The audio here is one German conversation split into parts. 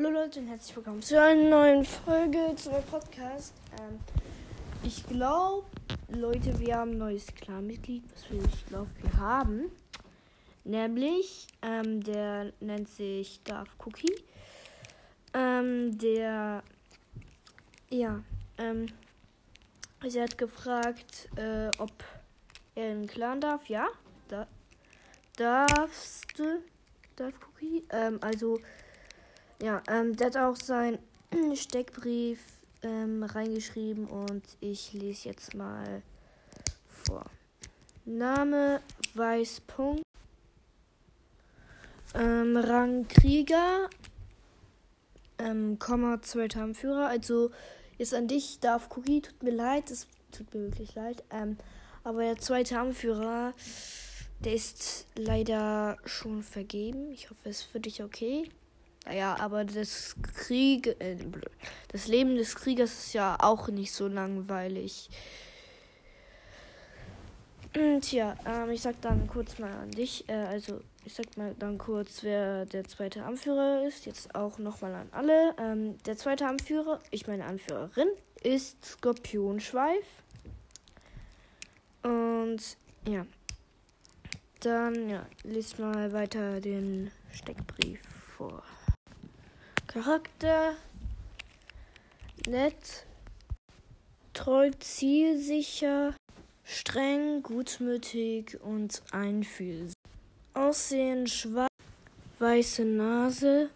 Hallo Leute und herzlich willkommen zu einer neuen Folge zu meinem Podcast. Ähm, ich glaube, Leute, wir haben ein neues Clan-Mitglied, was wir, ich glaube, wir haben. Nämlich, ähm, der nennt sich Darth Cookie. Ähm, der, ja, ähm, sie hat gefragt, äh, ob er in Clan darf. Ja, da, darfst du, Darth Cookie. Ähm, also, ja, ähm, der hat auch seinen Steckbrief ähm, reingeschrieben und ich lese jetzt mal vor. Name Weißpunkt. Ähm, Rang Krieger. Ähm, Komma, zweiter Anführer. Also jetzt an dich, Darf Cookie. Tut mir leid, es tut mir wirklich leid. Ähm, aber der zweite Anführer, der ist leider schon vergeben. Ich hoffe, es ist für dich okay. Naja, aber das Krieg, äh, das Leben des Kriegers ist ja auch nicht so langweilig. Tja, ähm, ich sag dann kurz mal an dich, äh, also ich sag mal dann kurz, wer der zweite Anführer ist. Jetzt auch nochmal an alle. Ähm, der zweite Anführer, ich meine Anführerin, ist Skorpionschweif. Und ja, dann ja, liest mal weiter den Steckbrief vor. Charakter nett, treu, zielsicher, streng, gutmütig und einfühlsam. Aussehen schwarz, weiße Nase,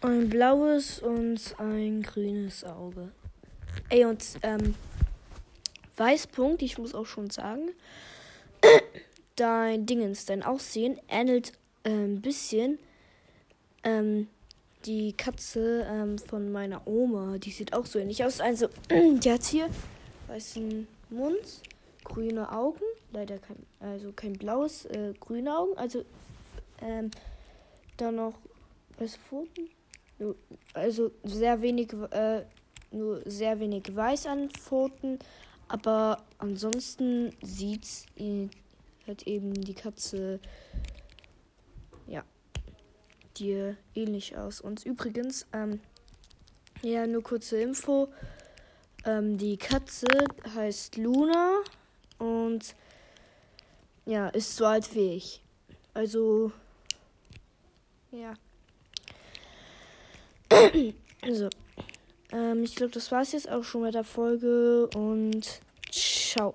ein blaues und ein grünes Auge. Ey, und ähm, Weißpunkt, ich muss auch schon sagen, dein Dingens, dein Aussehen ähnelt äh, ein bisschen ähm, die Katze ähm, von meiner Oma, die sieht auch so ähnlich aus. Also, die hat hier weißen Mund, grüne Augen, leider kein, also kein blaues, äh, grüne Augen. Also, ähm, dann noch weiße Pfoten. Also sehr wenig, äh, nur sehr wenig weiß an Pfoten, aber ansonsten sieht halt eben die Katze dir ähnlich aus. Und übrigens, ähm, ja, nur kurze Info. Ähm, die Katze heißt Luna und ja, ist so alt wie ich. Also, ja. also, ähm, ich glaube, das war es jetzt auch schon mit der Folge und ciao.